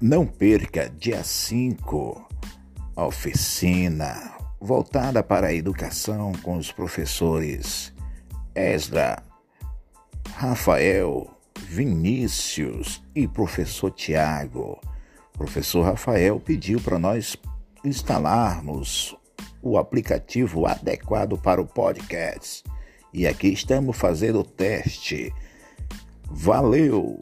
Não perca dia 5, oficina voltada para a educação com os professores Esdra, Rafael, Vinícius e professor Tiago. Professor Rafael pediu para nós instalarmos o aplicativo adequado para o podcast. E aqui estamos fazendo o teste. Valeu!